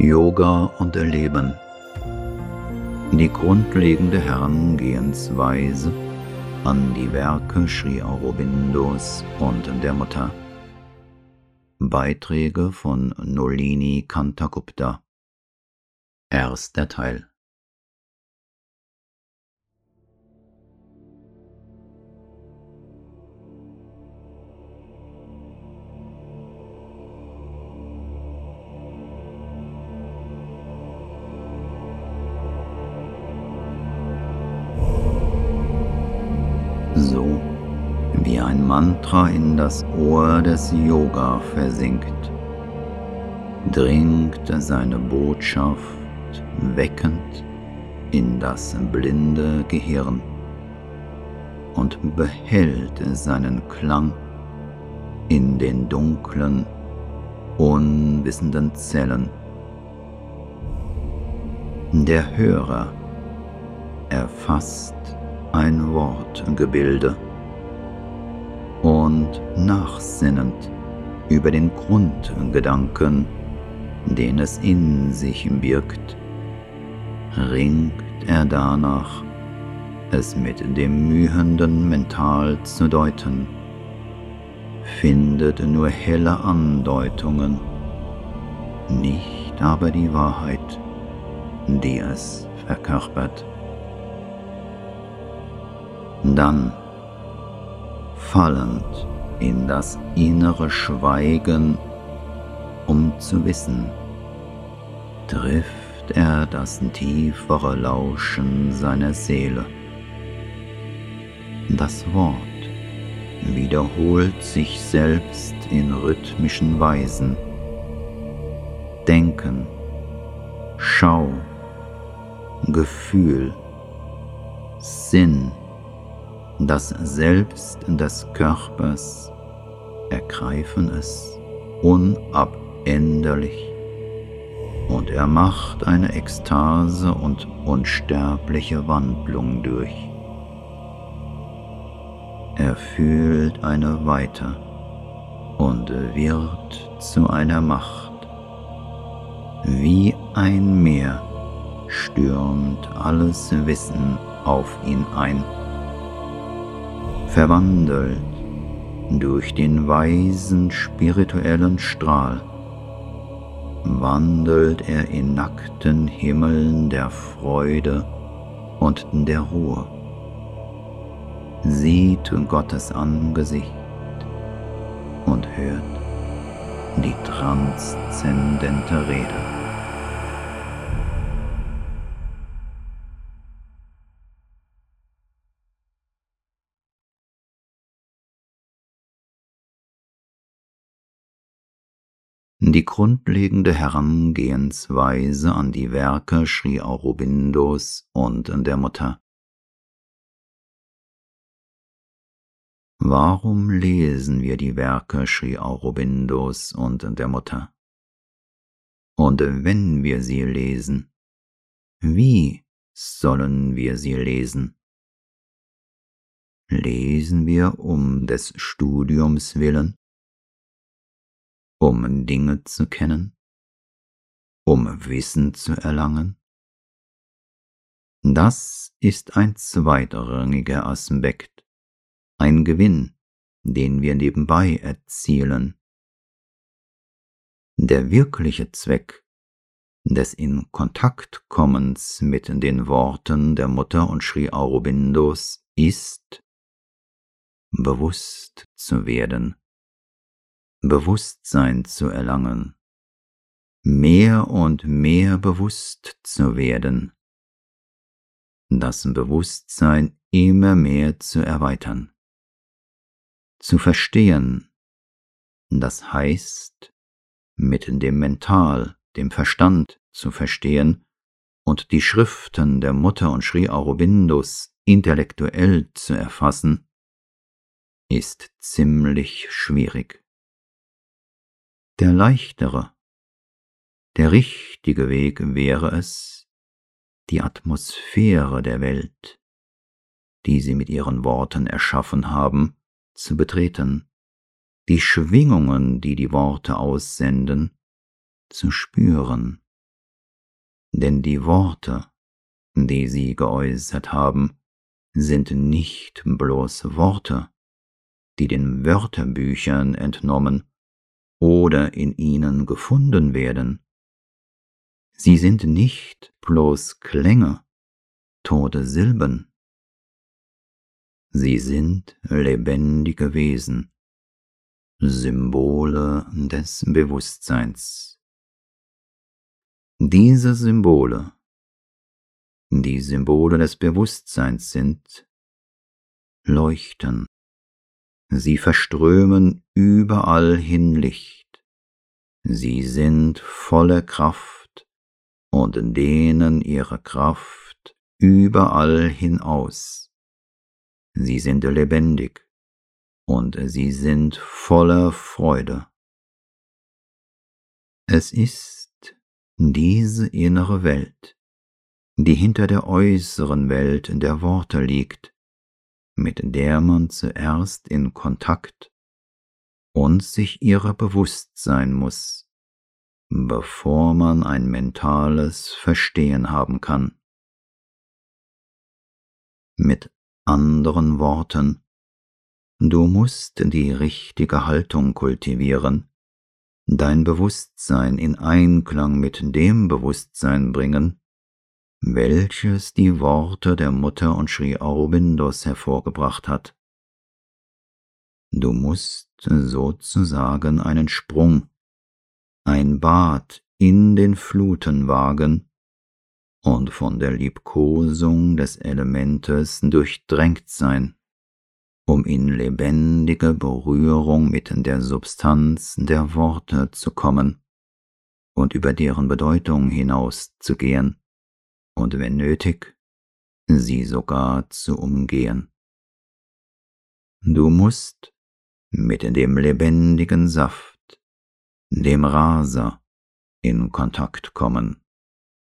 Yoga und Erleben. Die grundlegende Herangehensweise an die Werke Sri Aurobindos und der Mutter. Beiträge von Nolini Kantakupta. Erster Teil. Ein Mantra in das Ohr des Yoga versinkt, dringt seine Botschaft weckend in das blinde Gehirn und behält seinen Klang in den dunklen, unwissenden Zellen. Der Hörer erfasst ein Wortgebilde und nachsinnend über den Grundgedanken, den es in sich birgt, ringt er danach, es mit dem mühenden Mental zu deuten, findet nur helle Andeutungen, nicht aber die Wahrheit, die es verkörpert. Dann, fallend in das innere Schweigen, um zu wissen, trifft er das tiefere Lauschen seiner Seele. Das Wort wiederholt sich selbst in rhythmischen Weisen. Denken, Schau, Gefühl, Sinn, das Selbst des Körpers ergreifen es unabänderlich und er macht eine Ekstase und unsterbliche Wandlung durch. Er fühlt eine Weite und wird zu einer Macht. Wie ein Meer stürmt alles Wissen auf ihn ein verwandelt durch den weisen spirituellen Strahl, wandelt er in nackten Himmeln der Freude und der Ruhe, sieht Gottes Angesicht und hört die transzendente Rede. Die grundlegende Herangehensweise an die Werke Sri Aurobindos und der Mutter. Warum lesen wir die Werke Sri Aurobindos und der Mutter? Und wenn wir sie lesen, wie sollen wir sie lesen? Lesen wir um des Studiums willen? Um Dinge zu kennen, um Wissen zu erlangen? Das ist ein zweitrangiger Aspekt, ein Gewinn, den wir nebenbei erzielen. Der wirkliche Zweck des in Kontakt kommens mit den Worten der Mutter und Sri Aurobindos ist, bewusst zu werden Bewusstsein zu erlangen, mehr und mehr bewusst zu werden, das Bewusstsein immer mehr zu erweitern, zu verstehen, das heißt, mit dem Mental, dem Verstand zu verstehen und die Schriften der Mutter und Sri Aurobindos intellektuell zu erfassen, ist ziemlich schwierig der leichtere, der richtige Weg wäre es, die Atmosphäre der Welt, die sie mit ihren Worten erschaffen haben, zu betreten, die Schwingungen, die die Worte aussenden, zu spüren. Denn die Worte, die sie geäußert haben, sind nicht bloß Worte, die den Wörterbüchern entnommen oder in ihnen gefunden werden. Sie sind nicht bloß Klänge, tote Silben. Sie sind lebendige Wesen, Symbole des Bewusstseins. Diese Symbole, die Symbole des Bewusstseins sind, leuchten. Sie verströmen überall hin Licht. Sie sind volle Kraft und dehnen ihre Kraft überall hinaus. Sie sind lebendig und sie sind voller Freude. Es ist diese innere Welt, die hinter der äußeren Welt der Worte liegt, mit der man zuerst in Kontakt und sich ihrer bewusst sein muss, bevor man ein mentales Verstehen haben kann. Mit anderen Worten, Du musst die richtige Haltung kultivieren, dein Bewusstsein in Einklang mit dem Bewusstsein bringen, welches die Worte der Mutter und Sri Aurobindos hervorgebracht hat. Du musst sozusagen einen Sprung, ein Bad in den Fluten wagen und von der Liebkosung des Elementes durchdrängt sein um in lebendige Berührung mit der Substanz der Worte zu kommen und über deren Bedeutung hinauszugehen und wenn nötig, sie sogar zu umgehen. Du musst mit dem lebendigen Saft, dem Raser, in Kontakt kommen,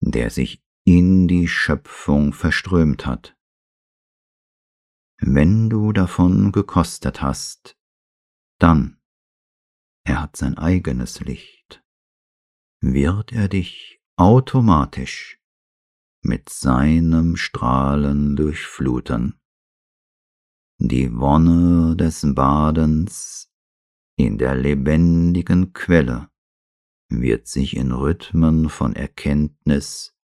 der sich in die Schöpfung verströmt hat wenn du davon gekostet hast, dann, er hat sein eigenes Licht, wird er dich automatisch mit seinem Strahlen durchfluten. Die Wonne des Badens in der lebendigen Quelle wird sich in Rhythmen von Erkenntnis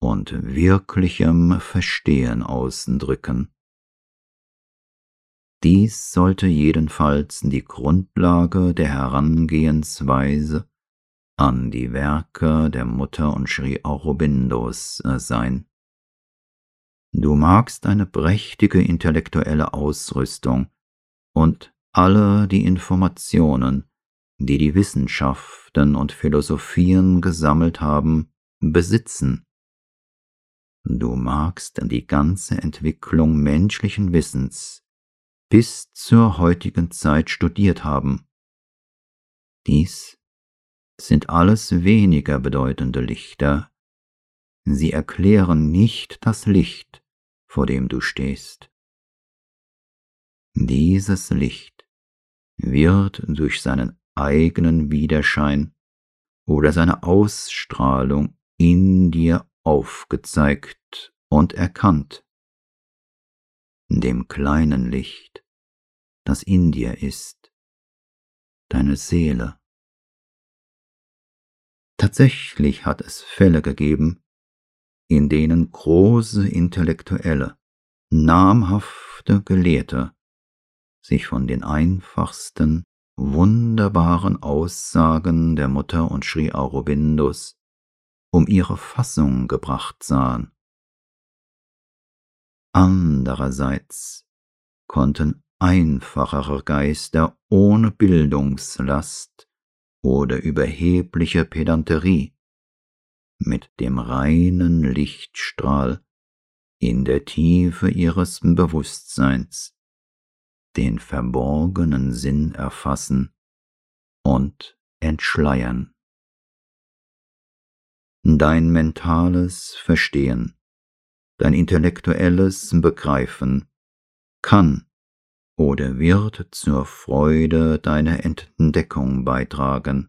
und wirklichem Verstehen ausdrücken. Dies sollte jedenfalls die Grundlage der Herangehensweise an die Werke der Mutter und Sri Aurobindos äh, sein. Du magst eine prächtige intellektuelle Ausrüstung und alle die Informationen, die die Wissenschaften und Philosophien gesammelt haben, besitzen. Du magst die ganze Entwicklung menschlichen Wissens bis zur heutigen Zeit studiert haben. Dies sind alles weniger bedeutende Lichter. Sie erklären nicht das Licht, vor dem du stehst. Dieses Licht wird durch seinen eigenen Widerschein oder seine Ausstrahlung in dir aufgezeigt und erkannt dem kleinen Licht, das in dir ist, deine Seele. Tatsächlich hat es Fälle gegeben, in denen große Intellektuelle, namhafte Gelehrte sich von den einfachsten, wunderbaren Aussagen der Mutter und Sri Aurobindos um ihre Fassung gebracht sahen. Andererseits konnten einfachere Geister ohne Bildungslast oder überhebliche Pedanterie mit dem reinen Lichtstrahl in der Tiefe ihres Bewusstseins den verborgenen Sinn erfassen und entschleiern. Dein mentales Verstehen dein intellektuelles Begreifen kann oder wird zur Freude deiner Entdeckung beitragen,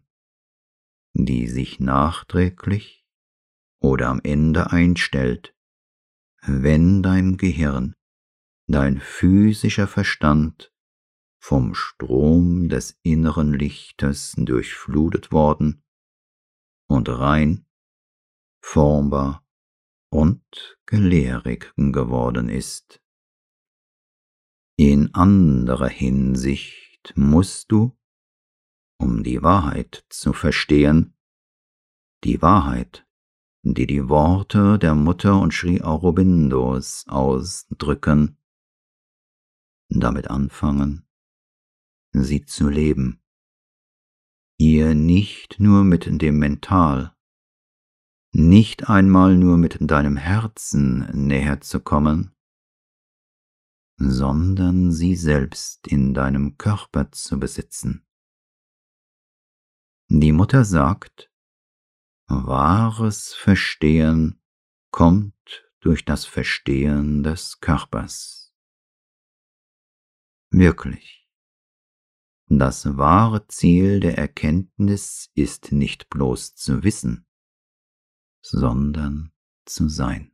die sich nachträglich oder am Ende einstellt, wenn dein Gehirn, dein physischer Verstand vom Strom des inneren Lichtes durchflutet worden und rein, formbar und gelehrig geworden ist. In anderer Hinsicht musst du, um die Wahrheit zu verstehen, die Wahrheit, die die Worte der Mutter und Sri Aurobindos ausdrücken, damit anfangen, sie zu leben, ihr nicht nur mit dem Mental, nicht einmal nur mit deinem Herzen näher zu kommen, sondern sie selbst in deinem Körper zu besitzen. Die Mutter sagt, wahres Verstehen kommt durch das Verstehen des Körpers. Wirklich. Das wahre Ziel der Erkenntnis ist nicht bloß zu wissen, sondern zu sein.